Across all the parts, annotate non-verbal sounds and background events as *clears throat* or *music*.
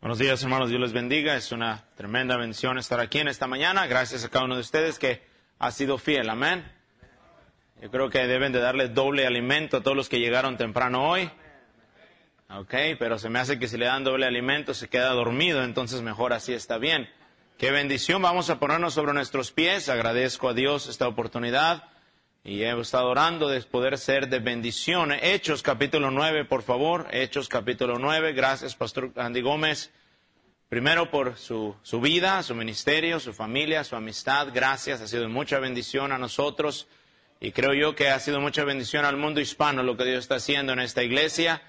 Buenos días, hermanos. Dios les bendiga. Es una tremenda bendición estar aquí en esta mañana. Gracias a cada uno de ustedes que ha sido fiel. Amén. Yo creo que deben de darle doble alimento a todos los que llegaron temprano hoy. Ok, pero se me hace que si le dan doble alimento se queda dormido, entonces mejor así está bien. Qué bendición. Vamos a ponernos sobre nuestros pies. Agradezco a Dios esta oportunidad. Y he estado orando de poder ser de bendición. Hechos capítulo 9, por favor. Hechos capítulo 9. Gracias, Pastor Andy Gómez. Primero por su, su vida, su ministerio, su familia, su amistad. Gracias. Ha sido mucha bendición a nosotros. Y creo yo que ha sido mucha bendición al mundo hispano lo que Dios está haciendo en esta iglesia.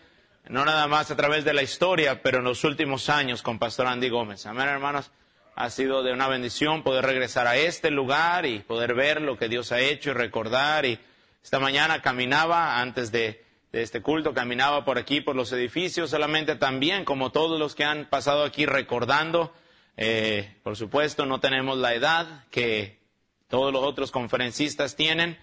No nada más a través de la historia, pero en los últimos años con Pastor Andy Gómez. Amén, hermanos ha sido de una bendición poder regresar a este lugar y poder ver lo que Dios ha hecho y recordar. Y esta mañana caminaba antes de, este culto, caminaba por aquí, por los edificios, solamente también como todos los que han pasado aquí recordando. Eh, por supuesto, no tenemos la edad que todos los otros conferencistas tienen.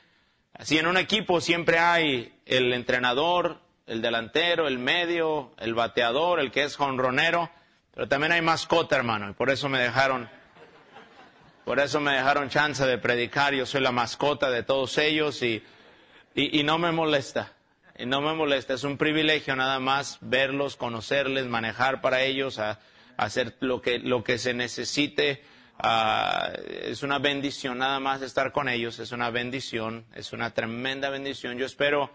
Así en un equipo siempre hay el entrenador, el delantero, el medio, el bateador, el que es jonronero pero también hay mascota, hermano, y por eso me dejaron, por eso me dejaron chance de predicar. Yo soy la mascota de todos ellos y, y, no me molesta. Y no me molesta. Es un privilegio nada más verlos, conocerles, manejar para ellos, a, hacer lo que, lo que se necesite. Ah, es una bendición nada más estar con ellos, es una bendición, es una tremenda bendición. Yo espero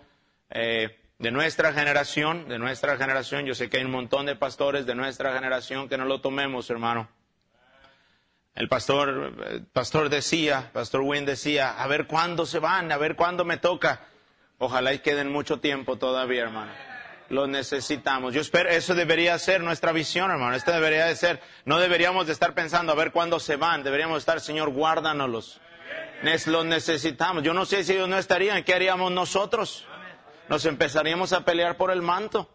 eh, de nuestra generación, de nuestra generación, yo sé que hay un montón de pastores de nuestra generación que no lo tomemos, hermano. El pastor, pastor decía, pastor Wynn decía, a ver cuándo se van, a ver cuándo me toca. Ojalá y queden mucho tiempo todavía, hermano. Lo necesitamos. Yo espero, eso debería ser nuestra visión, hermano. Esta debería de ser, no deberíamos de estar pensando a ver cuándo se van. Deberíamos estar, Señor, guárdanos. Los necesitamos. Yo no sé si ellos no estarían, ¿qué haríamos nosotros? Nos empezaríamos a pelear por el manto.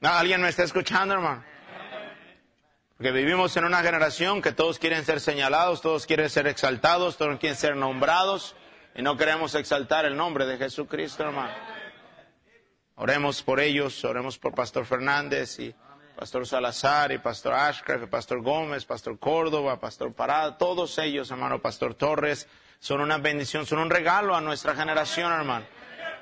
¿Alguien me está escuchando, hermano? Porque vivimos en una generación que todos quieren ser señalados, todos quieren ser exaltados, todos quieren ser nombrados y no queremos exaltar el nombre de Jesucristo, hermano. Oremos por ellos, oremos por Pastor Fernández y Pastor Salazar y Pastor Ashcraft, Pastor Gómez, Pastor Córdoba, Pastor Parada, todos ellos, hermano, Pastor Torres, son una bendición, son un regalo a nuestra generación, hermano.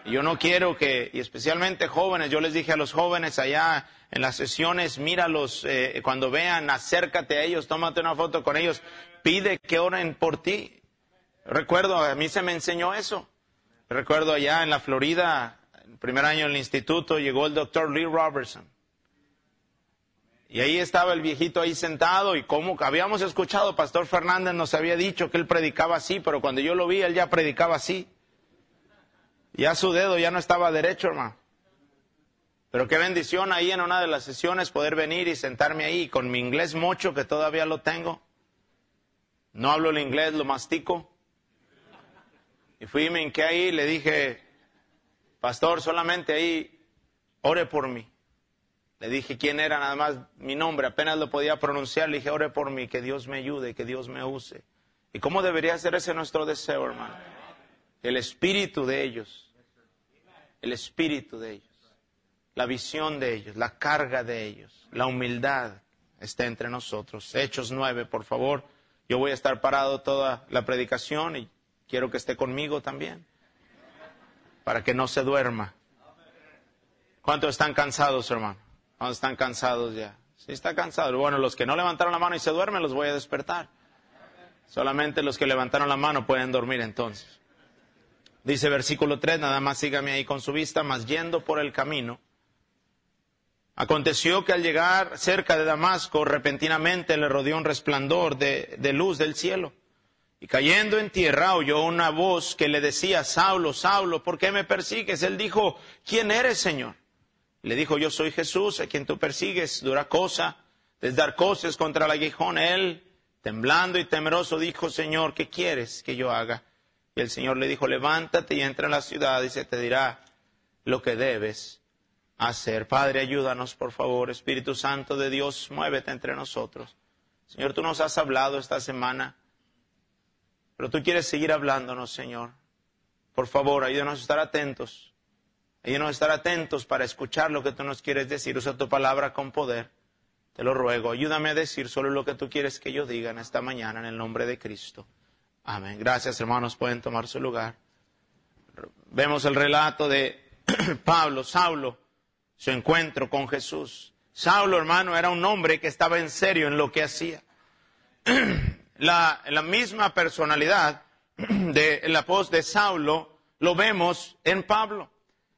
Yo no quiero que, y especialmente jóvenes, yo les dije a los jóvenes allá en las sesiones, míralos, eh, cuando vean, acércate a ellos, tómate una foto con ellos, pide que oren por ti. Recuerdo, a mí se me enseñó eso. Recuerdo allá en la Florida, el primer año del instituto, llegó el doctor Lee Robertson. Y ahí estaba el viejito ahí sentado y como habíamos escuchado, Pastor Fernández nos había dicho que él predicaba así, pero cuando yo lo vi, él ya predicaba así. Ya su dedo ya no estaba derecho, hermano. Pero qué bendición ahí en una de las sesiones poder venir y sentarme ahí con mi inglés mucho, que todavía lo tengo. No hablo el inglés, lo mastico. Y fui y me hinqué ahí y le dije, pastor, solamente ahí, ore por mí. Le dije quién era, nada más mi nombre, apenas lo podía pronunciar. Le dije, ore por mí, que Dios me ayude, que Dios me use. ¿Y cómo debería ser ese nuestro deseo, hermano? El espíritu de ellos. El espíritu de ellos. La visión de ellos, la carga de ellos, la humildad está entre nosotros. Hechos nueve, por favor. Yo voy a estar parado toda la predicación y quiero que esté conmigo también. Para que no se duerma. ¿Cuántos están cansados, hermano? ¿Cuántos están cansados ya? Sí, está cansado. Bueno, los que no levantaron la mano y se duermen, los voy a despertar. Solamente los que levantaron la mano pueden dormir entonces. Dice versículo 3, nada más sígame ahí con su vista, más yendo por el camino. Aconteció que al llegar cerca de Damasco, repentinamente le rodeó un resplandor de, de luz del cielo. Y cayendo en tierra oyó una voz que le decía, Saulo, Saulo, ¿por qué me persigues? Él dijo, ¿quién eres, Señor? Le dijo, yo soy Jesús, a quien tú persigues, dura cosa, desde cosas contra el aguijón. Él, temblando y temeroso, dijo, Señor, ¿qué quieres que yo haga? Y el Señor le dijo, levántate y entra en la ciudad y se te dirá lo que debes hacer. Padre, ayúdanos, por favor. Espíritu Santo de Dios, muévete entre nosotros. Señor, tú nos has hablado esta semana, pero tú quieres seguir hablándonos, Señor. Por favor, ayúdanos a estar atentos Ayúdanos a estar atentos para escuchar lo que tú nos quieres decir. Usa tu palabra con poder. Te lo ruego. Ayúdame a decir solo lo que tú quieres que yo diga en esta mañana en el nombre de Cristo. Amén. Gracias, hermanos. Pueden tomar su lugar. Vemos el relato de *clears throat* Pablo, Saulo, su encuentro con Jesús. Saulo, hermano, era un hombre que estaba en serio en lo que hacía. *clears throat* La, misma personalidad *clears throat* de la voz de Saulo lo vemos en Pablo.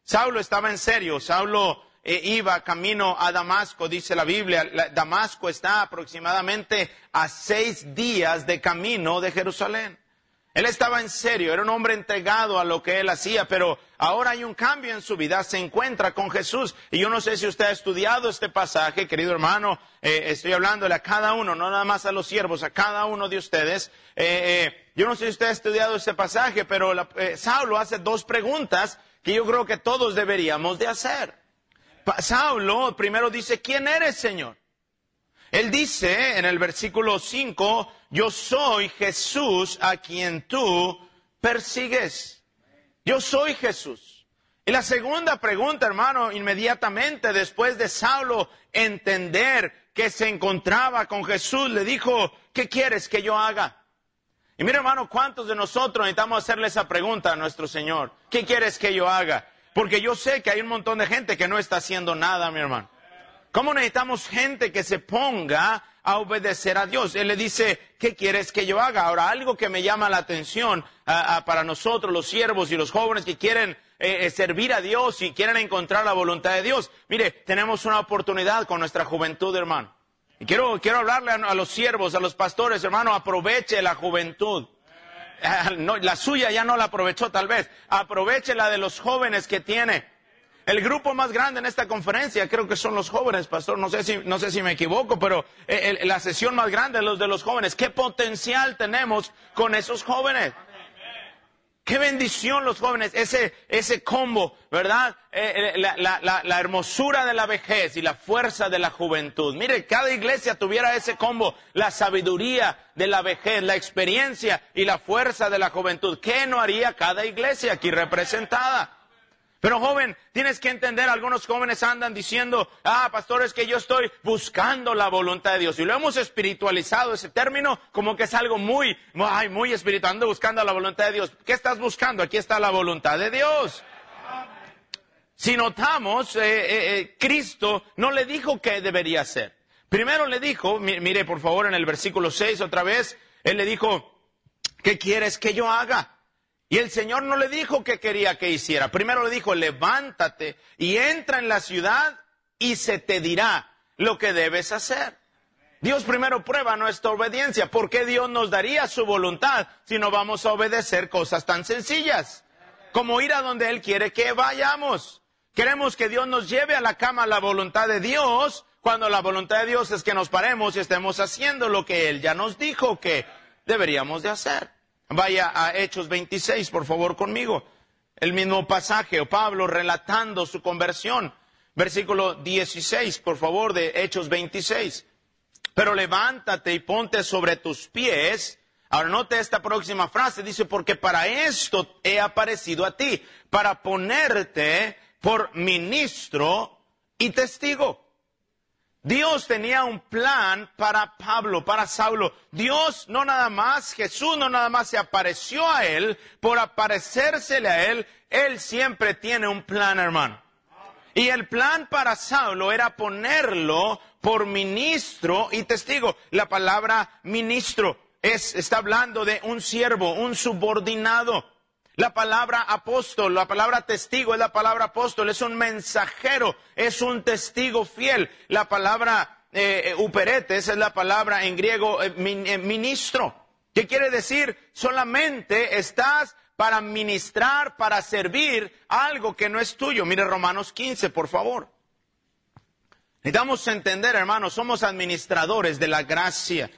Saulo estaba en serio, Saulo eh, iba camino a Damasco, dice la Biblia. Damasco está aproximadamente a seis días de camino de Jerusalén. Él estaba en serio, era un hombre entregado a lo que él hacía, pero ahora hay un cambio en su vida, se encuentra con Jesús. Y yo no sé si usted ha estudiado este pasaje, querido hermano, eh, estoy hablándole a cada uno, no nada más a los siervos, a cada uno de ustedes. Eh, yo no sé si usted ha estudiado este pasaje, pero Saulo hace dos preguntas que yo creo que todos deberíamos de hacer. Saulo primero dice, ¿quién eres, Señor? Él dice en el versículo 5, yo soy Jesús a quien tú persigues. Yo soy Jesús. Y la segunda pregunta, hermano, inmediatamente después de Saulo entender que se encontraba con Jesús, le dijo, ¿qué quieres que yo haga? Y mira, hermano, ¿cuántos de nosotros necesitamos hacerle esa pregunta a nuestro Señor? ¿Qué quieres que yo haga? Porque yo sé que hay un montón de gente que no está haciendo nada, mi hermano. ¿Cómo necesitamos gente que se ponga a obedecer a Dios? Él le dice, ¿qué quieres que yo haga? Ahora, algo que me llama la atención para nosotros, los siervos y los jóvenes que quieren eh, eh, servir a Dios y quieren encontrar la voluntad de Dios. Mire, tenemos una oportunidad con nuestra juventud, hermano. Y quiero, quiero hablarle a, los siervos, a los pastores, hermano, aproveche la juventud. Ah, la suya ya no la aprovechó tal vez. Aproveche la de los jóvenes que tiene. El grupo más grande en esta conferencia creo que son los jóvenes, pastor. No sé si, no sé si me equivoco, pero eh, la sesión más grande es los de los jóvenes. ¿Qué potencial tenemos con esos jóvenes? Qué bendición los jóvenes, ese, ese combo, ¿verdad? Eh, eh, la, la, la, hermosura de la vejez y la fuerza de la juventud. Mire, cada iglesia tuviera ese combo, la sabiduría de la vejez, la experiencia y la fuerza de la juventud. ¿Qué no haría cada iglesia aquí representada? Pero joven, tienes que entender, algunos jóvenes andan diciendo, ah, pastor, es que yo estoy buscando la voluntad de Dios. Y lo hemos espiritualizado ese término como que es algo muy, ay, muy espiritual, ando buscando la voluntad de Dios. ¿Qué estás buscando? Aquí está la voluntad de Dios. Si notamos, eh, eh, eh, Cristo no le dijo qué debería hacer. Primero le dijo, mire por favor en el versículo 6 otra vez, Él le dijo, ¿qué quieres que yo haga? Y el Señor no le dijo qué quería que hiciera. Primero le dijo, levántate y entra en la ciudad y se te dirá lo que debes hacer. Dios primero prueba nuestra obediencia. ¿Por qué Dios nos daría su voluntad si no vamos a obedecer cosas tan sencillas? Como ir a donde Él quiere que vayamos. Queremos que Dios nos lleve a la cama la voluntad de Dios, cuando la voluntad de Dios es que nos paremos y estemos haciendo lo que Él ya nos dijo que deberíamos de hacer. Vaya a Hechos 26, por favor, conmigo. El mismo pasaje, Pablo relatando su conversión. Versículo 16, por favor, de Hechos 26. Pero levántate y ponte sobre tus pies. Ahora note esta próxima frase, dice, porque para esto he aparecido a ti, para ponerte por ministro y testigo. Dios tenía un plan para Pablo, para Saulo. Dios no nada más, Jesús no nada más se apareció a él por aparecérsele a él. Él siempre tiene un plan, hermano. Y el plan para Saulo era ponerlo por ministro y testigo. La palabra ministro es, está hablando de un siervo, un subordinado. La palabra apóstol, la palabra testigo es la palabra apóstol, es un mensajero, es un testigo fiel. La palabra eh, uperetes es la palabra en griego eh, eh, ministro. ¿Qué quiere decir? Solamente estás para ministrar, para servir algo que no es tuyo. Mire Romanos 15, por favor. Necesitamos entender, hermanos, somos administradores de la gracia.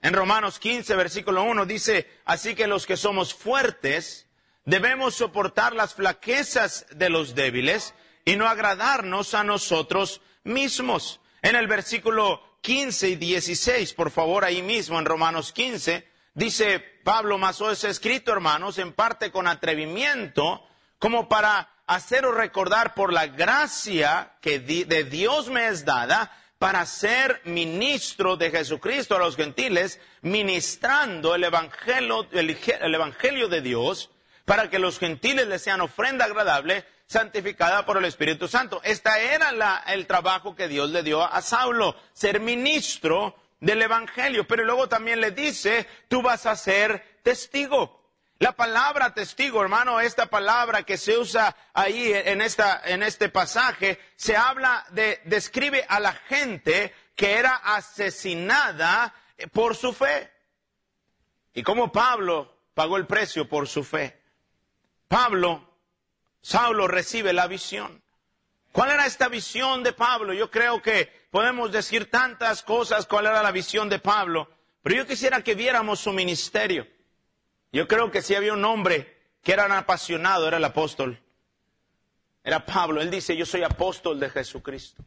En Romanos 15, versículo 1 dice, así que los que somos fuertes debemos soportar las flaquezas de los débiles y no agradarnos a nosotros mismos. En el versículo 15 y 16, por favor, ahí mismo en Romanos 15, dice Pablo, más es escrito, hermanos, en parte con atrevimiento, como para haceros recordar por la gracia que de Dios me es dada para ser ministro de Jesucristo a los gentiles, ministrando el evangelio, el evangelio de Dios, para que los gentiles les sean ofrenda agradable, santificada por el Espíritu Santo. Este era el trabajo que Dios le dio a Saulo, ser ministro del Evangelio. Pero luego también le dice, tú vas a ser testigo. La palabra testigo, hermano, esta palabra que se usa ahí en, esta, en este pasaje, se habla de, describe a la gente que era asesinada por su fe. Y como Pablo pagó el precio por su fe. Pablo, Saulo recibe la visión. ¿Cuál era esta visión de Pablo? Yo creo que podemos decir tantas cosas cuál era la visión de Pablo, pero yo quisiera que viéramos su ministerio. Yo creo que si había un hombre que era un apasionado, era el apóstol. Era Pablo. Él dice, yo soy apóstol de Jesucristo.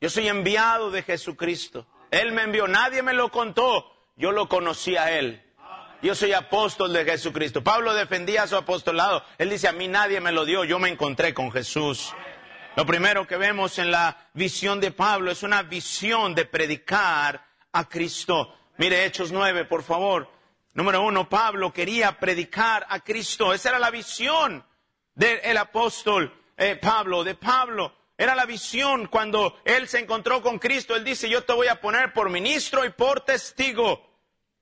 Yo soy enviado de Jesucristo. Él me envió, nadie me lo contó. Yo lo conocí a él. Yo soy apóstol de Jesucristo. Pablo defendía su apostolado. Él dice, a mí nadie me lo dio, yo me encontré con Jesús. Lo primero que vemos en la visión de Pablo es una visión de predicar a Cristo. Mire Hechos 9, por favor. Número uno, Pablo quería predicar a Cristo. Esa era la visión del apóstol eh, Pablo, de Pablo. Era la visión cuando él se encontró con Cristo. Él dice, yo te voy a poner por ministro y por testigo.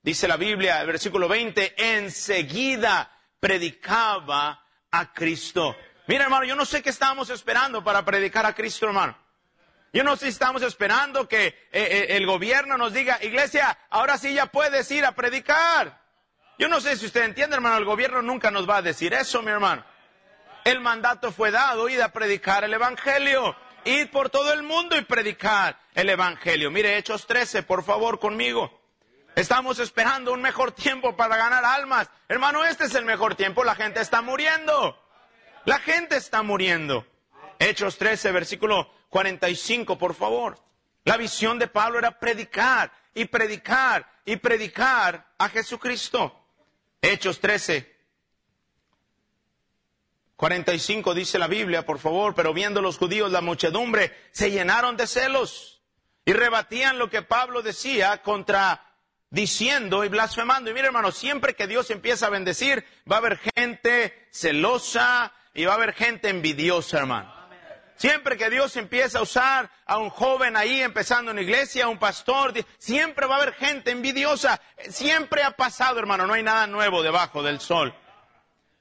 Dice la Biblia, el versículo 20, enseguida predicaba a Cristo. Mira, hermano, yo no sé qué estábamos esperando para predicar a Cristo, hermano. Yo no sé si estamos esperando que eh, eh, el gobierno nos diga, iglesia, ahora sí ya puedes ir a predicar. Yo no sé si usted entiende, hermano, el gobierno nunca nos va a decir eso, mi hermano. El mandato fue dado, ir a predicar el Evangelio. Ir por todo el mundo y predicar el Evangelio. Mire, Hechos 13, por favor, conmigo. Estamos esperando un mejor tiempo para ganar almas. Hermano, este es el mejor tiempo. La gente está muriendo. La gente está muriendo. Hechos 13, versículo 45, por favor. La visión de Pablo era predicar y predicar y predicar a Jesucristo. Hechos 13, 45 dice la Biblia, por favor, pero viendo los judíos la muchedumbre, se llenaron de celos y rebatían lo que Pablo decía contra diciendo y blasfemando. Y mire hermano, siempre que Dios empieza a bendecir, va a haber gente celosa y va a haber gente envidiosa, hermano. Siempre que Dios empieza a usar a un joven ahí empezando en iglesia, a un pastor, siempre va a haber gente envidiosa. Siempre ha pasado, hermano, no hay nada nuevo debajo del sol.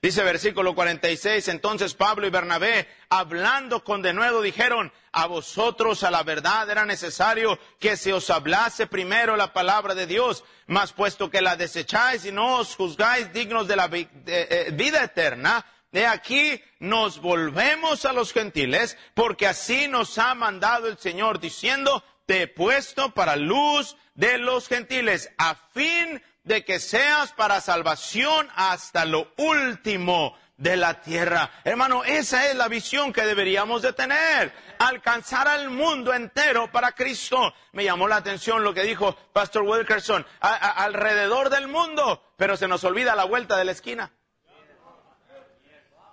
Dice versículo 46, entonces Pablo y Bernabé, hablando con denuedo, dijeron, a vosotros a la verdad era necesario que se os hablase primero la palabra de Dios, mas puesto que la desecháis y no os juzgáis dignos de la eh, vida eterna, de aquí nos volvemos a los gentiles, porque así nos ha mandado el Señor, diciendo, te he puesto para luz de los gentiles, a fin de que seas para salvación hasta lo último de la tierra. Hermano, esa es la visión que deberíamos de tener. Alcanzar al mundo entero para Cristo. Me llamó la atención lo que dijo Pastor Wilkerson. alrededor del mundo, pero se nos olvida la vuelta de la esquina.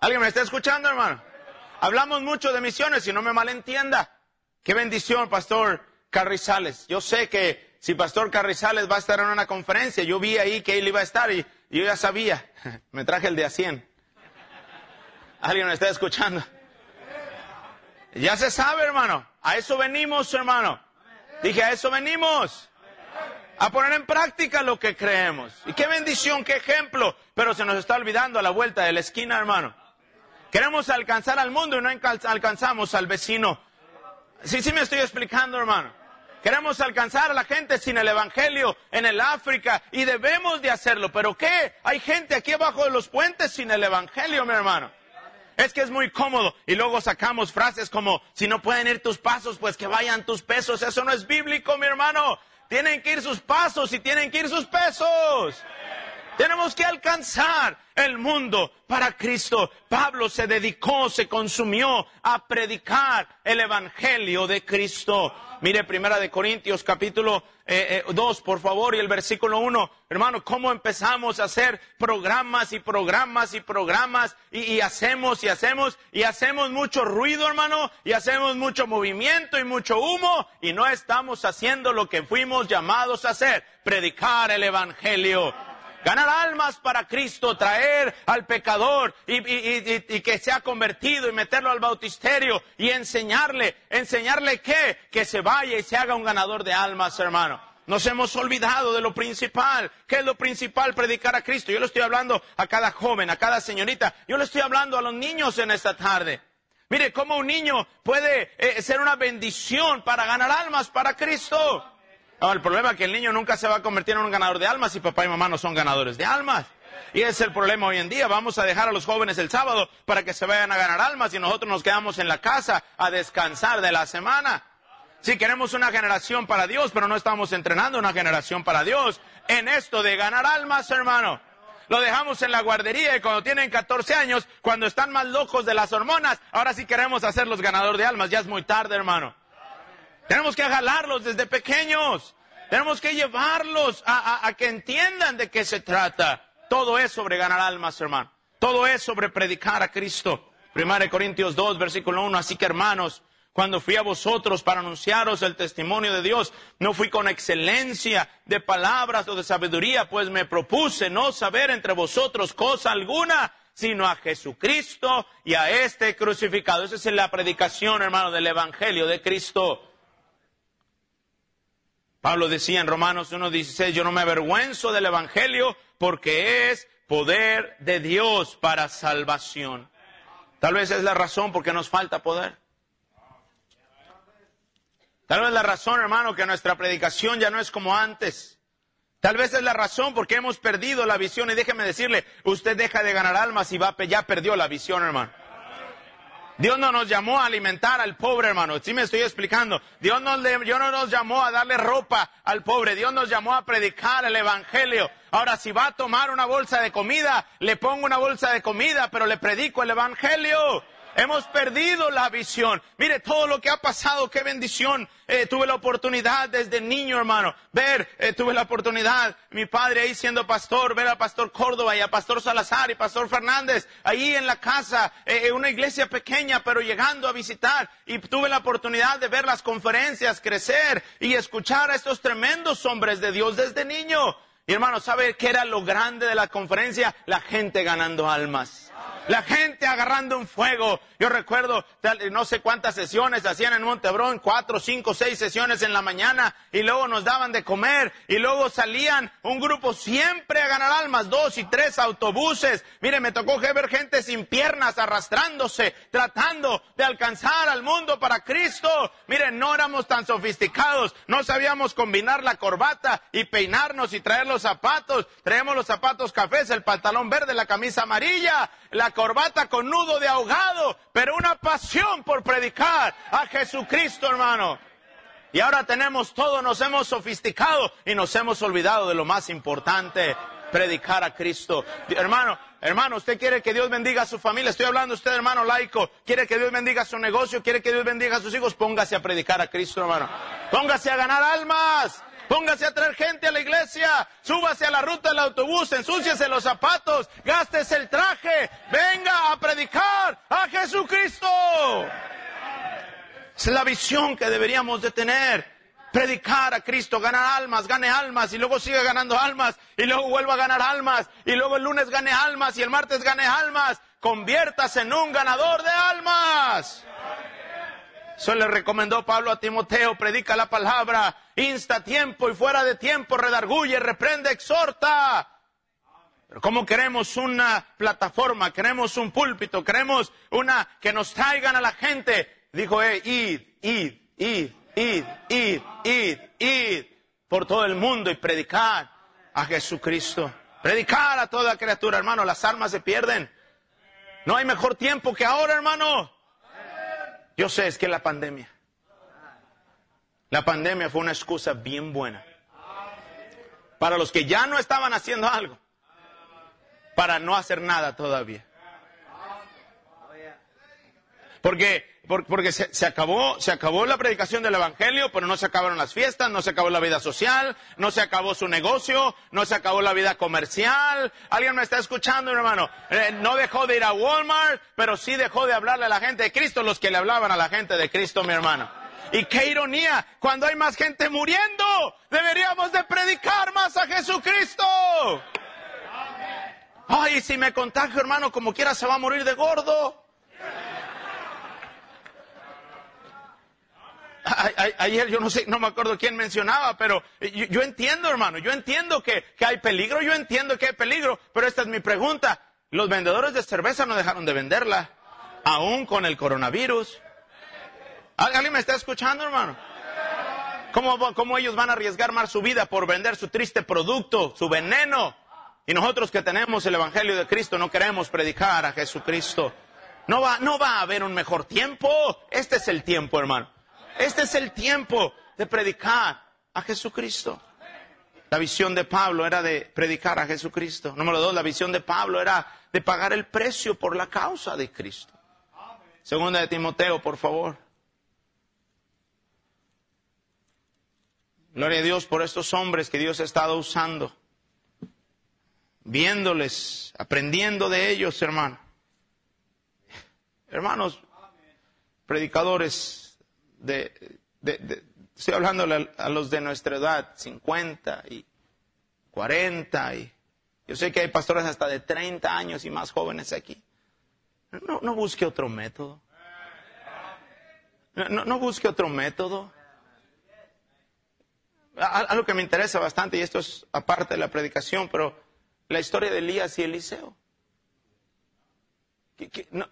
¿Alguien me está escuchando, hermano? Hablamos mucho de misiones y no me malentienda. Qué bendición, Pastor Carrizales. Yo sé que si Pastor Carrizales va a estar en una conferencia, yo vi ahí que él iba a estar y yo ya sabía. *laughs* Me traje el de a 100. ¿Alguien me está escuchando? Ya se sabe, hermano. A eso venimos, hermano. Dije, a eso venimos. A poner en práctica lo que creemos. Y qué bendición, qué ejemplo. Pero se nos está olvidando a la vuelta de la esquina, hermano. Queremos alcanzar al mundo y no alcanzamos al vecino. Sí, sí me estoy explicando, hermano. Queremos alcanzar a la gente sin el Evangelio en el África y debemos de hacerlo. ¿Pero qué? Hay gente aquí abajo de los puentes sin el Evangelio, mi hermano. Es que es muy cómodo. Y luego sacamos frases como, si no pueden ir tus pasos, pues que vayan tus pesos. Eso no es bíblico, mi hermano. Tienen que ir sus pasos y tienen que ir sus pesos. Tenemos que alcanzar el mundo para Cristo. Pablo se dedicó, se consumió a predicar el Evangelio de Cristo. Mire Primera de Corintios capítulo 2, eh, eh, por favor, y el versículo 1. Hermano, ¿cómo empezamos a hacer programas y programas y programas y, y hacemos y hacemos y hacemos mucho ruido, hermano, y hacemos mucho movimiento y mucho humo y no estamos haciendo lo que fuimos llamados a hacer, predicar el Evangelio ganar almas para Cristo, traer al pecador y, que se ha convertido y meterlo al bautisterio y enseñarle, enseñarle qué, que se vaya y se haga un ganador de almas, hermano. Nos hemos olvidado de lo principal. ¿Qué es lo principal? Predicar a Cristo. Yo le estoy hablando a cada joven, a cada señorita. Yo le estoy hablando a los niños en esta tarde. Mire cómo un niño puede eh, ser una bendición para ganar almas para Cristo el problema es que el niño nunca se va a convertir en un ganador de almas si papá y mamá no son ganadores de almas. Y ese es el problema hoy en día. Vamos a dejar a los jóvenes el sábado para que se vayan a ganar almas y nosotros nos quedamos en la casa a descansar de la semana. Si queremos una generación para Dios, pero no estamos entrenando una generación para Dios en esto de ganar almas, hermano. Lo dejamos en la guardería y cuando tienen 14 años, cuando están más locos de las hormonas, ahora sí queremos hacerlos ganador de almas. Ya es muy tarde, hermano. Tenemos que jalarlos desde pequeños. Tenemos que llevarlos a, que entiendan de qué se trata. Todo es sobre ganar almas, hermano. Todo es sobre predicar a Cristo. Primera Corintios 2, versículo 1. Así que, hermanos, cuando fui a vosotros para anunciaros el testimonio de Dios, no fui con excelencia de palabras o de sabiduría, pues me propuse no saber entre vosotros cosa alguna, sino a Jesucristo y a este crucificado. Esa es la predicación, hermano, del Evangelio de Cristo. Pablo decía en Romanos 1.16, yo no me avergüenzo del Evangelio porque es poder de Dios para salvación. Tal vez es la razón porque nos falta poder. Tal vez la razón, hermano, que nuestra predicación ya no es como antes. Tal vez es la razón porque hemos perdido la visión. Y déjeme decirle, usted deja de ganar almas y va, ya perdió la visión, hermano. Dios no nos llamó a alimentar al pobre, hermano. Sí me estoy explicando. Dios, no nos llamó a darle ropa al pobre. Dios nos llamó a predicar el Evangelio. Ahora, si va a tomar una bolsa de comida, le pongo una bolsa de comida, pero le predico el Evangelio. Hemos perdido la visión. Mire todo lo que ha pasado, qué bendición. Eh, tuve la oportunidad desde niño, hermano, ver, eh, tuve la oportunidad, mi padre ahí siendo pastor, ver a Pastor Córdoba y a Pastor Salazar y Pastor Fernández ahí en la casa, eh, una iglesia pequeña, pero llegando a visitar. Y tuve la oportunidad de ver las conferencias crecer y escuchar a estos tremendos hombres de Dios desde niño. Y hermano, ¿sabe qué era lo grande de la conferencia? La gente ganando almas la gente agarrando un fuego. Yo recuerdo, no sé cuántas sesiones hacían en Montebrón, cuatro, cinco, seis sesiones en la mañana, y luego nos daban de comer, y luego salían un grupo siempre a ganar almas, dos y tres autobuses. Mire, me tocó ver gente sin piernas arrastrándose, tratando de alcanzar al mundo para Cristo. Mire, no éramos tan sofisticados, no sabíamos combinar la corbata y peinarnos y traer los zapatos. Traemos los zapatos cafés, el pantalón verde, la camisa amarilla, la corbata con nudo de ahogado, pero una pasión por predicar a Jesucristo, hermano. Y ahora tenemos todo, nos hemos sofisticado y nos hemos olvidado de lo más importante, predicar a Cristo. Hermano, hermano, usted quiere que Dios bendiga a su familia. Estoy hablando usted, hermano laico. Quiere que Dios bendiga su negocio, quiere que Dios bendiga a sus hijos. Póngase a predicar a Cristo, hermano. Póngase a ganar almas. Póngase a traer gente a la iglesia. Súbase a la ruta del autobús. Ensúciese los zapatos. Gástese el traje. Venga a predicar a Jesucristo. Es la visión que deberíamos de tener. Predicar a Cristo, ganar almas, gane almas y luego sigue ganando almas y luego vuelva a ganar almas y luego el lunes gane almas y el martes gane almas. Conviértase en un ganador de almas. Eso le recomendó Pablo a Timoteo, predica la palabra, insta tiempo y fuera de tiempo, redarguye, reprende, exhorta. Pero ¿cómo queremos una plataforma? Queremos un púlpito, queremos una que nos traigan a la gente. Dijo, eh, id, id, id, id, id, id, id por todo el mundo y predicar a Jesucristo. Predicar a toda criatura, hermano, las almas se pierden. No hay mejor tiempo que ahora, hermano. Yo sé, es que la pandemia. La pandemia fue una excusa bien buena. Para los que ya no estaban haciendo algo. para no hacer nada todavía. Porque porque se, se, acabó, se acabó la predicación del Evangelio, pero no se acabaron las fiestas, no se acabó la vida social, no se acabó su negocio, no se acabó la vida comercial. ¿Alguien me está escuchando, hermano? Eh, no dejó de ir a Walmart, pero sí dejó de hablarle a la gente de Cristo, los que le hablaban a la gente de Cristo, mi hermano. Y qué ironía, cuando hay más gente muriendo, deberíamos de predicar más a Jesucristo. Ay, si me contagio, hermano, como quiera se va a morir de gordo. Ayer yo no sé, no me acuerdo quién mencionaba, pero yo, entiendo, hermano, yo entiendo que, hay peligro, yo entiendo que hay peligro, pero esta es mi pregunta. Los vendedores de cerveza no dejaron de venderla, aún con el coronavirus. ¿Alguien me está escuchando, hermano? ¿Cómo, ¿Cómo ellos van a arriesgar más su vida por vender su triste producto, su veneno? Y nosotros que tenemos el Evangelio de Cristo no queremos predicar a Jesucristo. No va, no va a haber un mejor tiempo. Este es el tiempo, hermano. Este es el tiempo de predicar a Jesucristo. La visión de Pablo era de predicar a Jesucristo. Número dos, la visión de Pablo era de pagar el precio por la causa de Cristo. Segunda de Timoteo, por favor. Gloria a Dios por estos hombres que Dios ha estado usando, viéndoles, aprendiendo de ellos, hermano. Hermanos, predicadores de, estoy hablando a los de nuestra edad, 50 y 40 y yo sé que hay pastores hasta de 30 años y más jóvenes aquí. No, no busque otro método. No, no busque otro método. Algo que me interesa bastante, y esto es aparte de la predicación, pero la historia de Elías y Eliseo.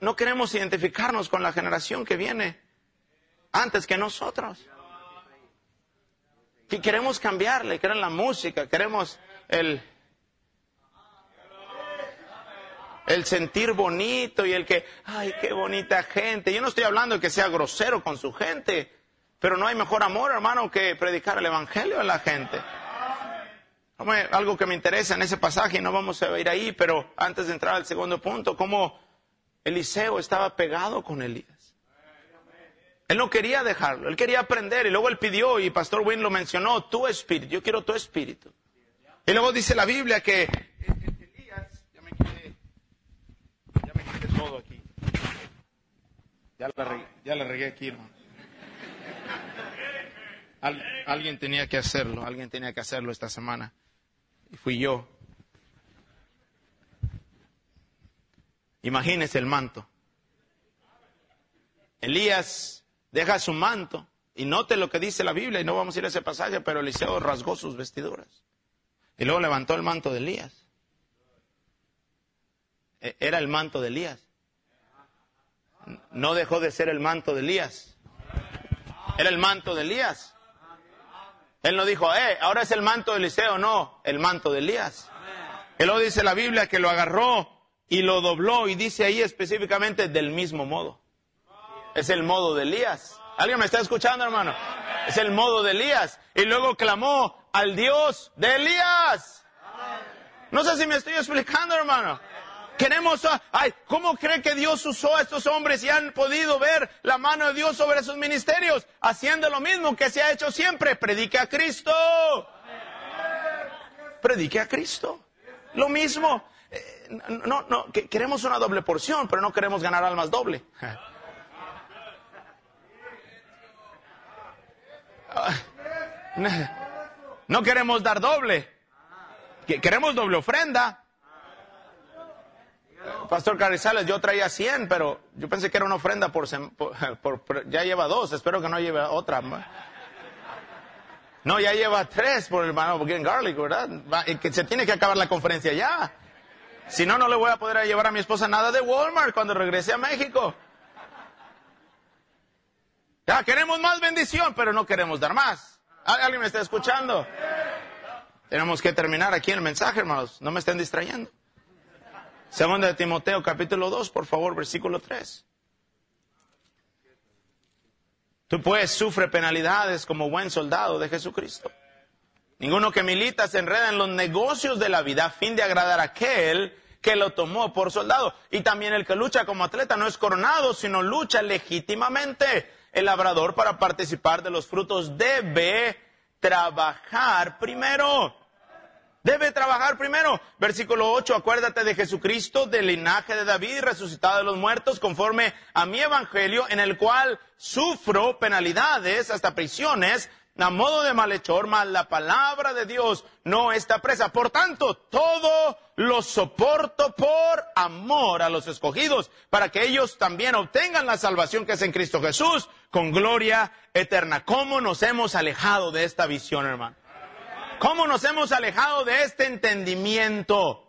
no, queremos identificarnos con la generación que viene antes que nosotros. Que queremos cambiarle, queremos la música, queremos el, el sentir bonito y el que, ay, qué bonita gente. Yo no estoy hablando de que sea grosero con su gente, pero no hay mejor amor, hermano, que predicar el Evangelio a la gente. Algo que me interesa en ese pasaje, no vamos a ir ahí, pero antes de entrar al segundo punto, cómo Eliseo estaba pegado con Elías. Él no quería dejarlo, él quería aprender y luego él pidió y Pastor Wynn lo mencionó, tu espíritu, yo quiero tu espíritu. Y luego dice la Biblia que Elías, ya me quedé, ya me quedé todo aquí. Ya la regué aquí, hermano. alguien tenía que hacerlo, alguien tenía que hacerlo esta semana. Y fui yo. Imagínese el manto. Elías deja su manto. Y note lo que dice la Biblia, y no vamos a ir a ese pasaje, pero Eliseo rasgó sus vestiduras. Y luego levantó el manto de Elías. E, era el manto de Elías. No dejó de ser el manto de Elías. Era el manto de Elías. Él no dijo, eh, ahora es el manto de Eliseo, no, el manto de Elías. Y luego dice la Biblia que lo agarró y lo dobló y dice ahí específicamente del mismo modo. Es el modo de Elías. ¿Alguien me está escuchando, hermano? Es el modo de Elías. Y luego clamó al Dios de Elías. No sé si me estoy explicando, hermano. Queremos, ay, ¿cómo cree que Dios usó a estos hombres y han podido ver la mano de Dios sobre sus ministerios? Haciendo lo mismo que se ha hecho siempre. Predique a Cristo. Predique a Cristo. Lo mismo. Eh, no, no, queremos una doble porción, pero no queremos ganar almas doble. *laughs* No queremos dar doble. Queremos doble ofrenda. Pastor Carrizales, yo traía 100, pero yo pensé que era una ofrenda *laughs* por, ya lleva dos, espero que no lleve otra. No, ya lleva tres por el hermano en Garlic, ¿verdad? Que se tiene que acabar la conferencia ya. Si no, no le voy a poder llevar a mi esposa nada de Walmart cuando regrese a México. Ya queremos más bendición, pero no queremos dar más. ¿Alguien me está escuchando? Tenemos que terminar aquí el mensaje, hermanos. No me estén distrayendo. Segunda de Timoteo, capítulo 2, por favor, versículo 3. Tú pues sufre penalidades como buen soldado de Jesucristo. Ninguno que milita se enreda en los negocios de la vida a fin de agradar a aquel que lo tomó por soldado. Y también el que lucha como atleta no es coronado, sino lucha legítimamente. El labrador para participar de los frutos debe trabajar primero. Debe trabajar primero. Versículo 8, acuérdate de Jesucristo, del linaje de David, resucitado de los muertos, conforme a mi evangelio, en el cual sufro penalidades, hasta prisiones, a modo de malhechor, mas la palabra de Dios no está presa. Por tanto, todo lo soporto por amor a los escogidos, para que ellos también obtengan la salvación que es en Cristo Jesús, con gloria eterna. ¿Cómo nos hemos alejado de esta visión, hermano? ¿Cómo nos hemos alejado de este entendimiento?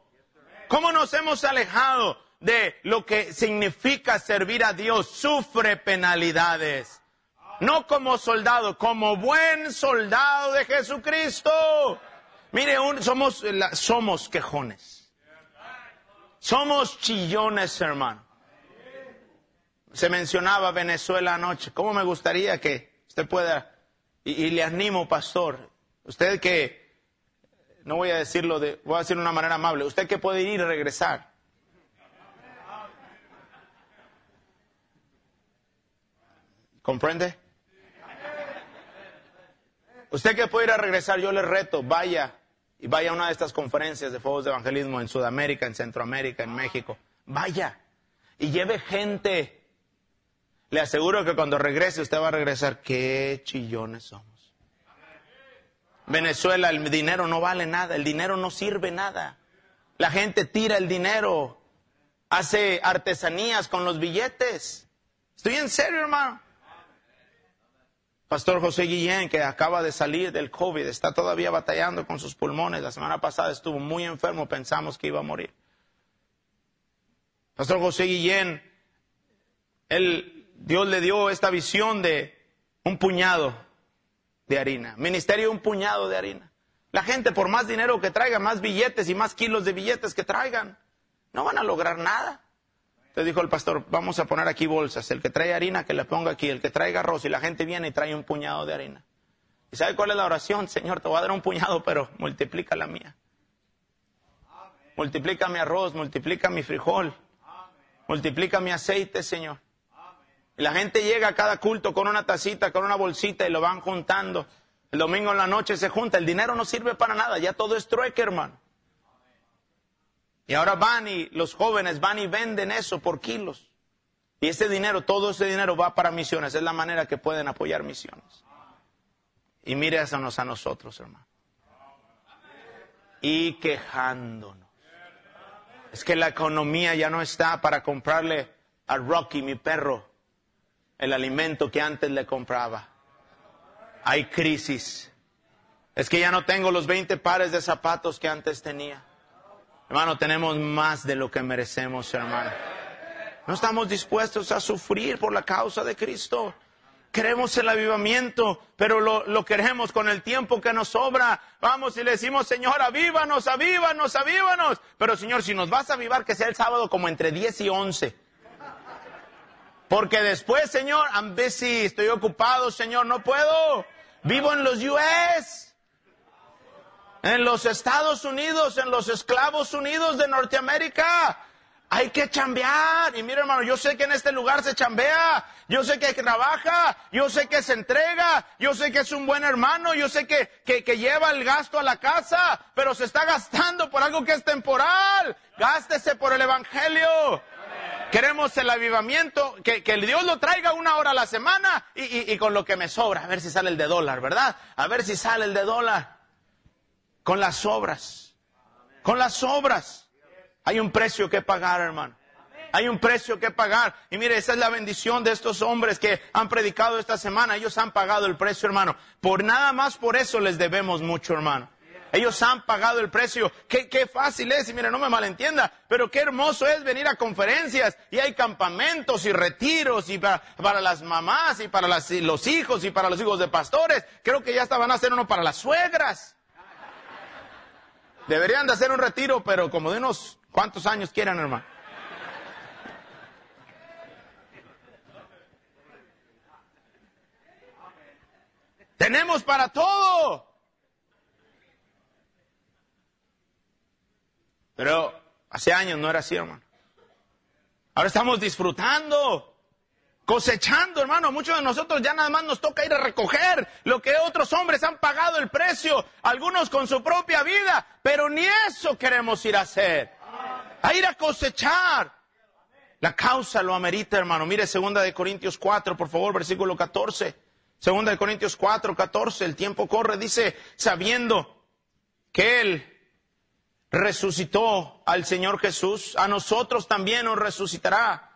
¿Cómo nos hemos alejado de lo que significa servir a Dios? Sufre penalidades. No como soldado, como buen soldado de Jesucristo. Mire, somos, somos quejones. Somos chillones, hermano. Se mencionaba Venezuela anoche. ¿Cómo me gustaría que usted pueda, y le animo, pastor, Usted que, no voy a decirlo de, voy a decirlo de una manera amable, usted que puede ir y regresar. ¿Comprende? Usted que puede ir a regresar, yo le reto, vaya y vaya a una de estas conferencias de fuegos de evangelismo en Sudamérica, en Centroamérica, en México. Vaya y lleve gente. Le aseguro que cuando regrese usted va a regresar. Qué chillones somos. Venezuela el dinero no vale nada, el dinero no sirve nada. La gente tira el dinero, hace artesanías con los billetes. Estoy en serio, hermano. Pastor José Guillén, que acaba de salir del COVID, está todavía batallando con sus pulmones. La semana pasada estuvo muy enfermo, pensamos que iba a morir. Pastor José Guillén, Dios le dio esta visión de un puñado de harina. Ministerio un puñado de harina. La gente por más dinero que traiga, más billetes y más kilos de billetes que traigan, no van a lograr nada. Entonces dijo el pastor, vamos a poner aquí bolsas. El que trae harina, que le ponga aquí. El que traiga arroz y la gente viene y trae un puñado de harina. ¿Y sabe cuál es la oración? *laughs* Señor, te voy a dar un puñado, pero multiplica la mía. Multiplica mi arroz, multiplica mi frijol. Multiplica mi aceite, Señor. Y la gente llega a cada culto con una tacita, con una bolsita y lo van juntando. El domingo en la noche se junta. El dinero no sirve para nada. Ya todo es trueque, hermano. Y ahora van y los jóvenes van y venden eso por kilos. Y ese dinero, todo ese dinero va para misiones. Es la manera que pueden apoyar misiones. Y mírenos a nosotros, hermano. Y quejándonos. Es que la economía ya no está para comprarle a Rocky, mi perro, el alimento que antes le compraba. Hay crisis. Es que ya no tengo los 20 pares de zapatos que antes tenía. Hermano, tenemos más de lo que merecemos, hermano. No estamos dispuestos a sufrir por la causa de Cristo. Queremos el avivamiento, pero lo, queremos con el tiempo que nos sobra. Vamos y le decimos, Señor, avívanos, avívanos, avívanos. Pero Señor, si nos vas a avivar, que sea el sábado como entre 10 y 11. Porque después, Señor, I'm busy, estoy ocupado, Señor, no puedo. Vivo en los US, en los Estados Unidos, en los esclavos unidos de Norteamérica. Hay que chambear. Y mira, hermano, yo sé que en este lugar se chambea. Yo sé que trabaja. Yo sé que se entrega. Yo sé que es un buen hermano. Yo sé que, que, lleva el gasto a la casa. Pero se está gastando por algo que es temporal. Gástese por el Evangelio. Queremos el avivamiento, que, que, Dios lo traiga una hora a la semana y, y, con lo que me sobra, a ver si sale el de dólar, ¿verdad? A ver si sale el de dólar. Con las obras. Con las obras. Hay un precio que pagar, hermano. Hay un precio que pagar. Y mire, esa es la bendición de estos hombres que han predicado esta semana. Ellos han pagado el precio, hermano. Por nada más por eso les debemos mucho, hermano. Ellos han pagado el precio. Qué, qué fácil es, y mire, no me malentienda, pero qué hermoso es venir a conferencias y hay campamentos y retiros y para, para las mamás y para los hijos y para los hijos de pastores. Creo que ya hasta van a hacer uno para las suegras. Deberían de hacer un retiro, pero como de unos cuantos años quieran, hermano. Tenemos para todo. Pero Hace años no era así, hermano. Ahora estamos disfrutando, cosechando, hermano. Muchos de nosotros ya nada más nos toca ir a recoger lo que otros hombres han pagado el precio, algunos con su propia vida, pero ni eso queremos ir a hacer. A ir a cosechar. La causa lo amerita, hermano. Mire, segunda de Corintios 4, por favor, versículo 14. Segunda de Corintios 4, 14. El tiempo corre, dice, sabiendo que Él resucitó al Señor Jesús, a nosotros también nos resucitará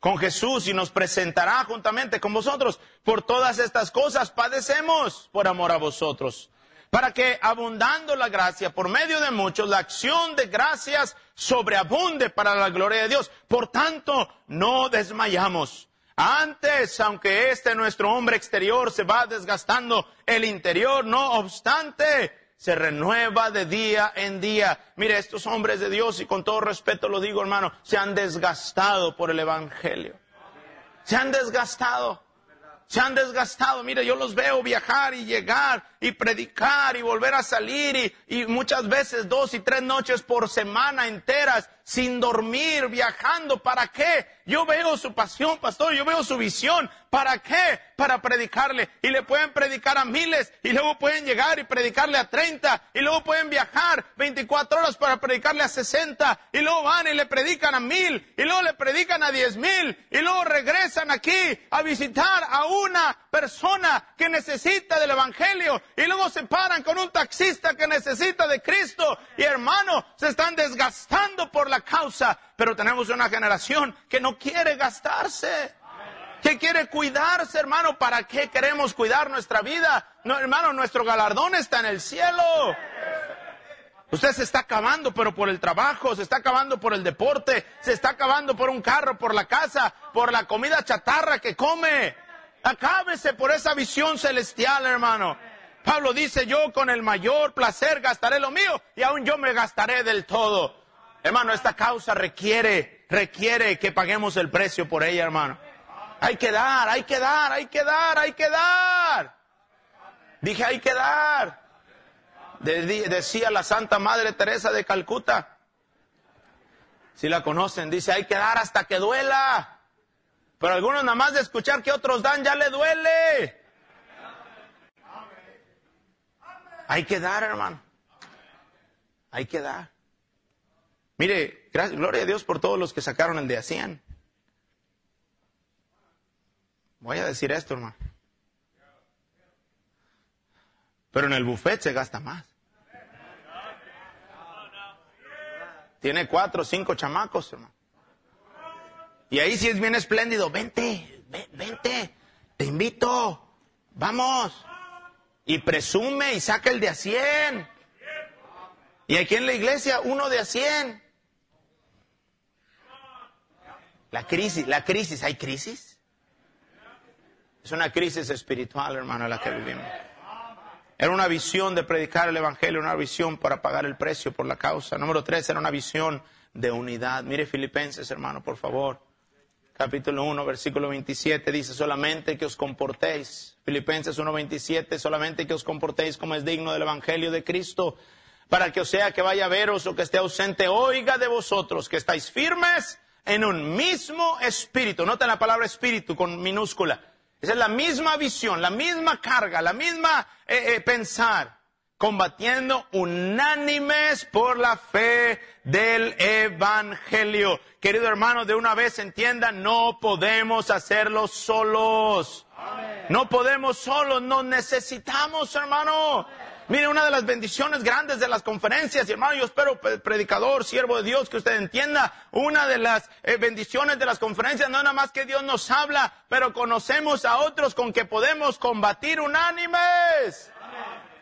con Jesús y nos presentará juntamente con vosotros. Por todas estas cosas padecemos por amor a vosotros, para que abundando la gracia por medio de muchos, la acción de gracias sobreabunde para la gloria de Dios. Por tanto, no desmayamos. Antes, aunque este nuestro hombre exterior se va desgastando, el interior, no obstante, se renueva de día en día. Mire, estos hombres de Dios, y con todo respeto lo digo hermano, se han desgastado por el Evangelio. Se han desgastado. Se han desgastado. Mire, yo los veo viajar y llegar y predicar y volver a salir y, y muchas veces dos y tres noches por semana enteras sin dormir, viajando. ¿Para qué? Yo veo su pasión, pastor, yo veo su visión. ¿Para qué? Para predicarle. Y le pueden predicar a miles y luego pueden llegar y predicarle a 30 y luego pueden viajar 24 horas para predicarle a 60 y luego van y le predican a mil y luego le predican a diez mil y luego regresan aquí a visitar a una persona que necesita del Evangelio y luego se paran con un taxista que necesita de Cristo y hermano, se están desgastando por la causa, pero tenemos una generación que no quiere gastarse. Que quiere cuidarse, hermano. ¿Para qué queremos cuidar nuestra vida? No, hermano, nuestro galardón está en el cielo. Usted se está acabando, pero por el trabajo, se está acabando por el deporte, se está acabando por un carro, por la casa, por la comida chatarra que come. Acábese por esa visión celestial, hermano. Pablo dice, yo con el mayor placer gastaré lo mío y aún yo me gastaré del todo. Hermano, esta causa requiere, requiere que paguemos el precio por ella, hermano. Hay que dar, hay que dar, hay que dar, hay que dar. Dije, hay que dar. decía la Santa Madre Teresa de Calcuta. Si la conocen, dice, hay que dar hasta que duela. Pero algunos nada más de escuchar que otros dan ya le duele. Hay que dar, hermano. Hay que dar. Mire, gracias, gloria a Dios por todos los que sacaron el de a 100. Voy a decir esto, hermano. Pero en el buffet se gasta más. Tiene cuatro o cinco chamacos, hermano. Y ahí sí es bien espléndido. Vente, vente, te invito. Vamos y presume y saca el de a 100. Y aquí en la iglesia uno de a 100. La crisis, la crisis, ¿hay crisis? Es una crisis espiritual, hermano, la que vivimos. Era una visión de predicar el Evangelio, una visión para pagar el precio por la causa. Número tres, era una visión de unidad. Mire Filipenses, hermano, por favor capítulo 1, versículo 27, dice solamente que os comportéis. Filipenses 1, 27, solamente que os comportéis como es digno del Evangelio de Cristo, para que o sea que vaya a veros o que esté ausente, oiga de vosotros que estáis firmes en un mismo espíritu. Nota la palabra espíritu con minúscula. Esa es la misma visión, la misma carga, la misma eh, eh, pensar combatiendo unánimes por la fe del Evangelio. Querido hermano, de una vez entienda, no podemos hacerlo solos. No podemos solos, nos necesitamos, hermano. Mire, una de las bendiciones grandes de las conferencias, hermano, yo espero, predicador, siervo de Dios, que usted entienda, una de las eh, bendiciones de las conferencias no es nada más que Dios nos habla, pero conocemos a otros con que podemos combatir unánimes.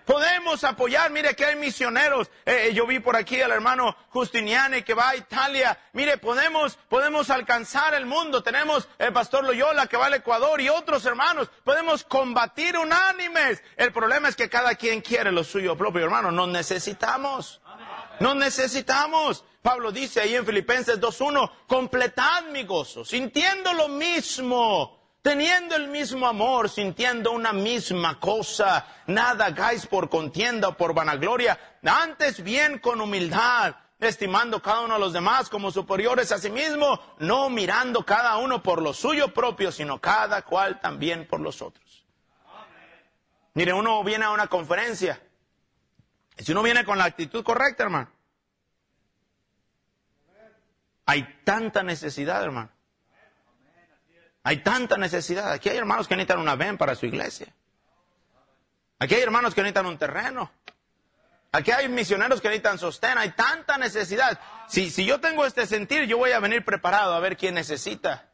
Podemos apoyar, mire que hay misioneros. Eh, eh, yo vi por aquí al hermano Justiniani que va a Italia. Mire, podemos, podemos alcanzar el mundo. Tenemos el pastor Loyola que va al Ecuador y otros hermanos. Podemos combatir unánimes. El problema es que cada quien quiere lo suyo propio, hermano. Nos necesitamos. Nos necesitamos. Pablo dice ahí en Filipenses 2.1, completad mi gozo, sintiendo lo mismo teniendo el mismo amor, sintiendo una misma cosa, nada hagáis por contienda o por vanagloria, antes bien con humildad, estimando cada uno a los demás como superiores a sí mismo, no mirando cada uno por lo suyo propio, sino cada cual también por los otros. Mire, uno viene a una conferencia, y si uno viene con la actitud correcta, hermano, hay tanta necesidad, hermano. Hay tanta necesidad. Aquí hay hermanos que necesitan una ven para su iglesia. Aquí hay hermanos que necesitan un terreno. Aquí hay misioneros que necesitan sostén. Hay tanta necesidad. Si, si yo tengo este sentir, yo voy a venir preparado a ver quién necesita.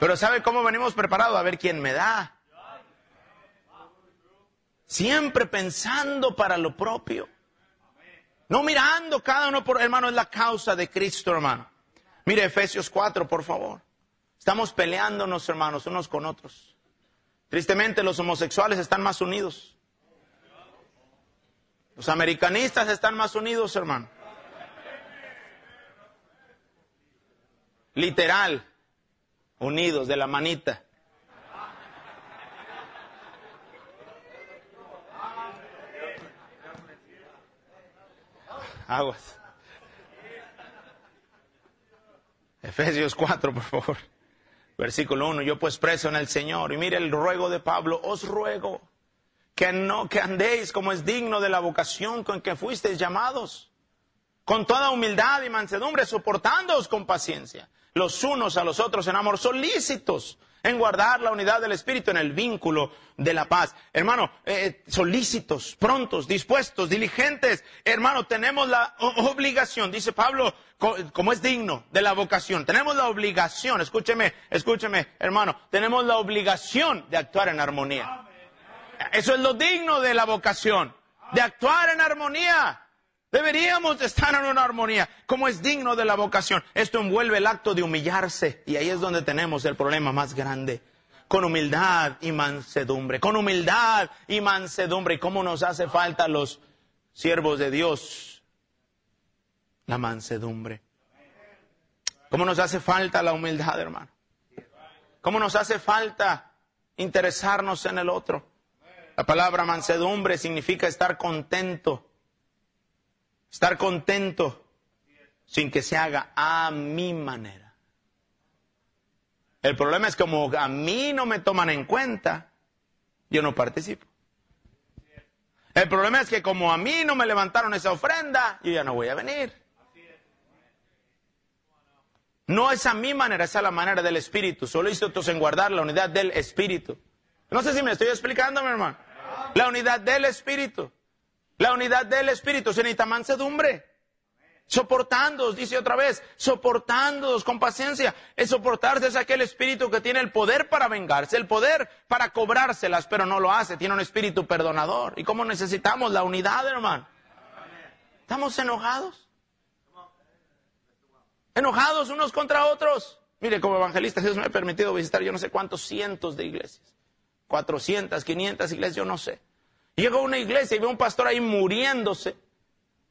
Pero ¿sabe cómo venimos preparados? A ver quién me da. Siempre pensando para lo propio. No mirando cada uno por, hermano, es la causa de Cristo, hermano. Mire Efesios 4, por favor. Estamos peleándonos, hermanos, unos con otros. Tristemente los homosexuales están más unidos. Los americanistas están más unidos, hermano. Literal, unidos de la manita. Aguas. Efesios 4, por favor. Versículo 1, yo pues preso en el Señor. Y mire el ruego de Pablo, os ruego que no, que andéis como es digno de la vocación con que fuisteis llamados, con toda humildad y mansedumbre, soportándoos con paciencia, los unos a los otros en amor, solícitos en guardar la unidad del Espíritu en el vínculo de la paz. Hermano, eh, solícitos, prontos, dispuestos, diligentes. Hermano, tenemos la obligación, dice Pablo, como es digno de la vocación. Tenemos la obligación, escúcheme, escúcheme, hermano, tenemos la obligación de actuar en armonía. Eso es lo digno de la vocación, de actuar en armonía. Deberíamos estar en una armonía, como es digno de la vocación. Esto envuelve el acto de humillarse y ahí es donde tenemos el problema más grande. Con humildad y mansedumbre, con humildad y mansedumbre. ¿Y cómo nos hace falta los siervos de Dios? La mansedumbre. ¿Cómo nos hace falta la humildad, hermano? ¿Cómo nos hace falta interesarnos en el otro? La palabra mansedumbre significa estar contento Estar contento sin que se haga a mi manera. El problema es como a mí no me toman en cuenta, yo no participo. El problema es que como a mí no me levantaron esa ofrenda, yo ya no voy a venir. No es a mi manera, es a la manera del Espíritu. Solo Solícitos en guardar la unidad del Espíritu. No sé si me estoy explicando, mi hermano. La unidad del Espíritu. La unidad del Espíritu se necesita mansedumbre. Soportándoos, dice otra vez, soportándoos con paciencia. Es soportarse es aquel espíritu que tiene el poder para vengarse, el poder para cobrárselas, pero no lo hace. Tiene un espíritu perdonador. ¿Y cómo necesitamos la unidad, hermano? ¿Estamos enojados? Enojados unos contra otros. Mire, como evangelista, Dios me ha permitido visitar yo no sé cuántos cientos de iglesias. 400, 500 iglesias, yo no sé. Llego a una iglesia y veo un pastor ahí muriéndose,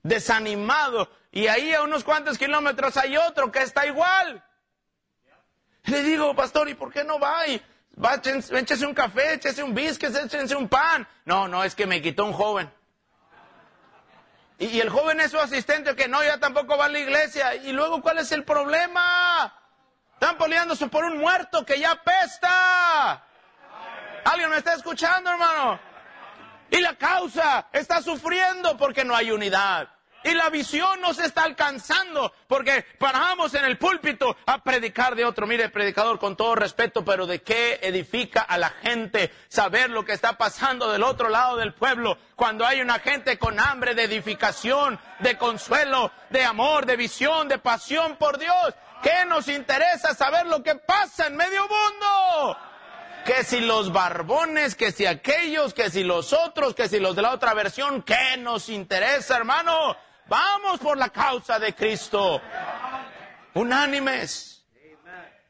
desanimado, y ahí a unos cuantos kilómetros hay otro que está igual. Le digo, pastor, ¿y por qué no va? Y va, échese un café, échese un biscuit, échese un pan. No, no, es que me quitó un joven. Y, el joven es su asistente, que no, ya tampoco va a la iglesia. Y luego, ¿cuál es el problema? Están peleándose por un muerto que ya pesta. ¿Alguien me está escuchando, hermano? Y la causa está sufriendo porque no hay unidad. Y la visión no se está alcanzando porque paramos en el púlpito a predicar de otro. Mire, predicador, con todo respeto, pero ¿de qué edifica a la gente saber lo que está pasando del otro lado del pueblo cuando hay una gente con hambre de edificación, de consuelo, de amor, de visión, de pasión por Dios? ¿Qué nos interesa saber lo que pasa en medio mundo? Que si los barbones, que si aquellos, que si los otros, que si los de la otra versión, ¿qué nos interesa, hermano? Vamos por la causa de Cristo. Unánimes.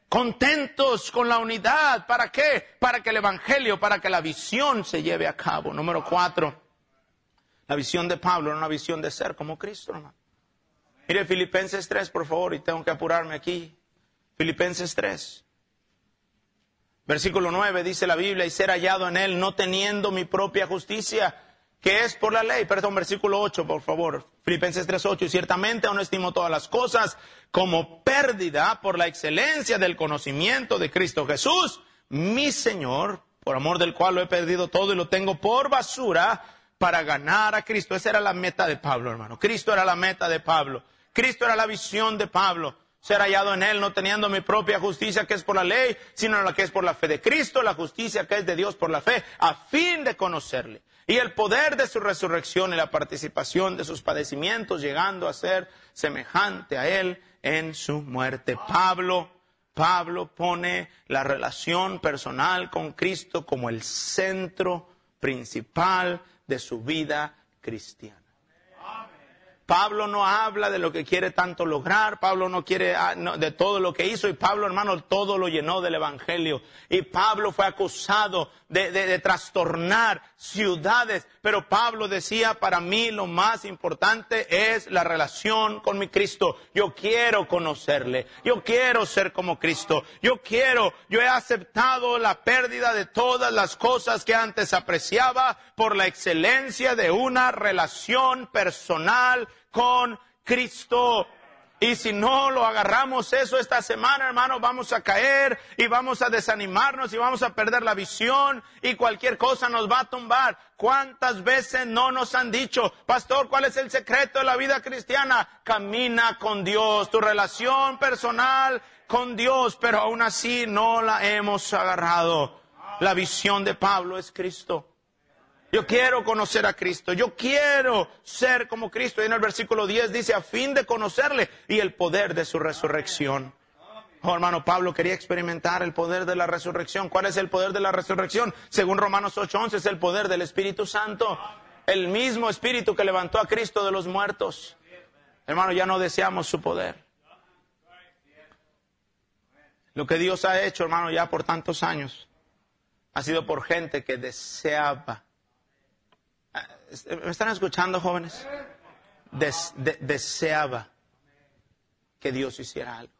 Contentos con la unidad. ¿Para qué? Para que el Evangelio, para que la visión se lleve a cabo. Número cuatro. La visión de Pablo era una visión de ser como Cristo, hermano. Mire Filipenses 3, por favor, y tengo que apurarme aquí. Filipenses 3. Versículo 9 dice la Biblia, y ser hallado en él, no teniendo mi propia justicia, que es por la ley. Perdón, versículo 8, por favor. Filipenses 3.8. Y ciertamente aún estimo todas las cosas como pérdida por la excelencia del conocimiento de Cristo Jesús, mi Señor, por amor del cual lo he perdido todo y lo tengo por basura para ganar a Cristo. Esa era la meta de Pablo, hermano. Cristo era la meta de Pablo. Cristo era la visión de Pablo. Ser hallado en Él, no teniendo mi propia justicia que es por la ley, sino la que es por la fe de Cristo, la justicia que es de Dios por la fe, a fin de conocerle. Y el poder de su resurrección y la participación de sus padecimientos, llegando a ser semejante a Él en su muerte. Pablo Pablo pone la relación personal con Cristo como el centro principal de su vida cristiana. Pablo no habla de lo que quiere tanto lograr, Pablo no quiere ah, de todo lo que hizo y Pablo hermano todo lo llenó del Evangelio. Y Pablo fue acusado de, trastornar ciudades, pero Pablo decía, para mí lo más importante es la relación con mi Cristo. Yo quiero conocerle, yo quiero ser como Cristo, yo quiero, yo he aceptado la pérdida de todas las cosas que antes apreciaba por la excelencia de una relación personal con Cristo. Y si no lo agarramos eso esta semana, hermano, vamos a caer y vamos a desanimarnos y vamos a perder la visión y cualquier cosa nos va a tumbar. ¿Cuántas veces no nos han dicho, pastor, cuál es el secreto de la vida cristiana? Camina con Dios, tu relación personal con Dios, pero aún así no la hemos agarrado. La visión de Pablo es Cristo. Yo quiero conocer a Cristo. Yo quiero ser como Cristo. Y en el versículo 10 dice, a fin de conocerle y el poder de su resurrección. Oh, hermano Pablo quería experimentar el poder de la resurrección. ¿Cuál es el poder de la resurrección? Según Romanos 8:11 es el poder del Espíritu Santo. El mismo Espíritu que levantó a Cristo de los muertos. Hermano, ya no deseamos su poder. Lo que Dios ha hecho, hermano, ya por tantos años, ha sido por gente que deseaba ¿Me están escuchando, jóvenes? deseaba que Dios hiciera algo.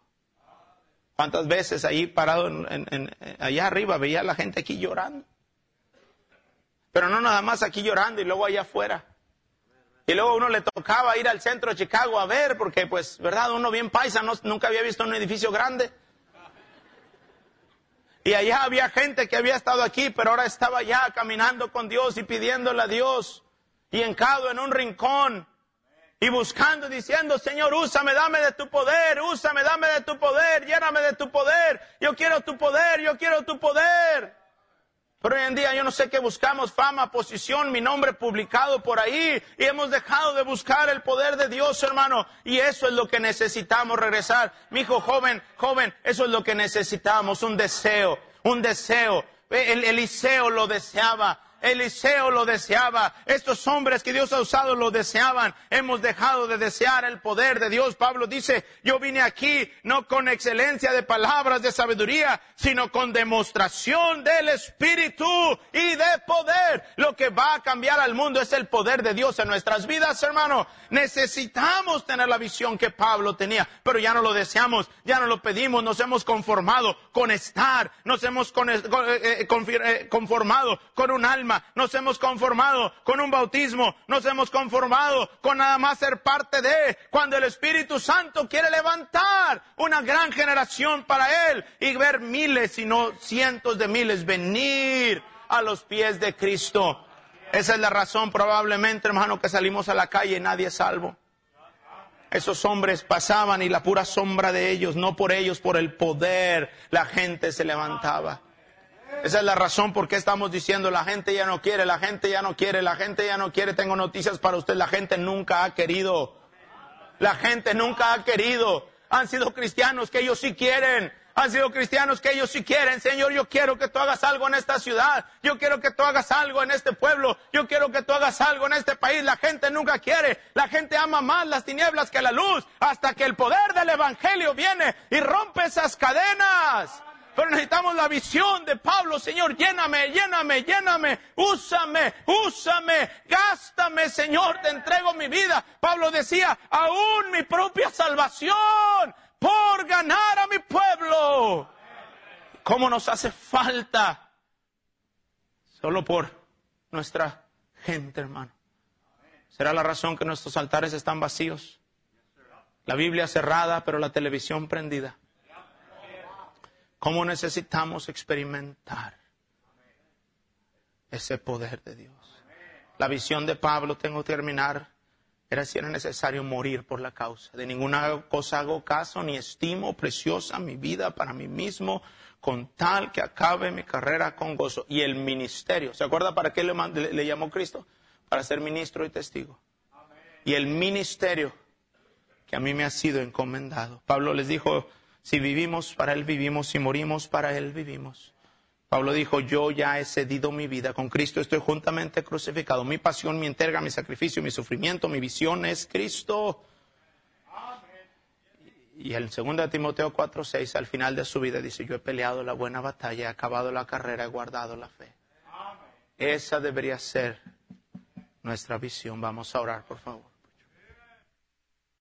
¿Cuántas veces ahí parado en, allá arriba veía a la gente aquí llorando? Pero no nada más aquí llorando y luego allá afuera. Y luego uno le tocaba ir al centro de Chicago a ver, porque pues, ¿verdad? Uno bien paisa, nunca había visto un edificio grande. Y allá había gente que había estado aquí, pero ahora estaba allá caminando con Dios y pidiéndole a Dios y encado en un rincón y buscando, diciendo, Señor, úsame, dame de tu poder, úsame, dame de tu poder, lléname de tu poder, yo quiero tu poder, yo quiero tu poder. Pero hoy en día yo no sé qué buscamos, fama, posición, mi nombre publicado por ahí, y hemos dejado de buscar el poder de Dios, hermano, y eso es lo que necesitamos regresar. Mi hijo joven, joven, eso es lo que necesitamos, un deseo, un deseo. El Eliseo lo deseaba, Eliseo lo deseaba. Estos hombres que Dios ha usado lo deseaban. Hemos dejado de desear el poder de Dios. Pablo dice, yo vine aquí no con excelencia de palabras de sabiduría, sino con demostración del Espíritu y de poder. Lo que va a cambiar al mundo es el poder de Dios en nuestras vidas, hermano. Necesitamos tener la visión que Pablo tenía, pero ya no lo deseamos, ya no lo pedimos, nos hemos conformado con estar, nos hemos eh, eh, eh, conformado con un alma nos hemos conformado con un bautismo, nos hemos conformado con nada más ser parte de, cuando el Espíritu Santo quiere levantar una gran generación para Él y ver miles, y no cientos de miles venir a los pies de Cristo. Esa es la razón probablemente, hermano, que salimos a la calle y nadie es salvo. Esos hombres pasaban y la pura sombra de ellos, no por ellos, por el poder, la gente se levantaba. Esa es la razón por qué estamos diciendo la gente ya no quiere, la gente ya no quiere, la gente ya no quiere. Tengo noticias para usted, la gente nunca ha querido. La gente nunca ha querido. Han sido cristianos que ellos sí quieren. Han sido cristianos que ellos sí quieren. Señor, yo quiero que tú hagas algo en esta ciudad. Yo quiero que tú hagas algo en este pueblo. Yo quiero que tú hagas algo en este país. La gente nunca quiere. La gente ama más las tinieblas que la luz. Hasta que el poder del Evangelio viene y rompe esas cadenas. Pero necesitamos la visión de Pablo, Señor, lléname, lléname, lléname, úsame, úsame, gástame, Señor, te entrego mi vida. Pablo decía, aún mi propia salvación por ganar a mi pueblo. ¿Cómo nos hace falta? Solo por nuestra gente, hermano. ¿Será la razón que nuestros altares están vacíos? La Biblia cerrada, pero la televisión prendida. ¿Cómo necesitamos experimentar ese poder de Dios? La visión de Pablo, tengo que terminar, era si era necesario morir por la causa. De ninguna cosa hago caso, ni estimo preciosa mi vida para mí mismo, con tal que acabe mi carrera con gozo. Y el ministerio, ¿se acuerda para qué le, le llamó Cristo? Para ser ministro y testigo. Y el ministerio que a mí me ha sido encomendado. Pablo les dijo, si vivimos para Él vivimos, si morimos para Él vivimos. Pablo dijo, yo ya he cedido mi vida, con Cristo estoy juntamente crucificado. Mi pasión, mi entrega, mi sacrificio, mi sufrimiento, mi visión es Cristo. Y el 2 Timoteo 4:6 al final de su vida dice, yo he peleado la buena batalla, he acabado la carrera, he guardado la fe. Esa debería ser nuestra visión. Vamos a orar, por favor.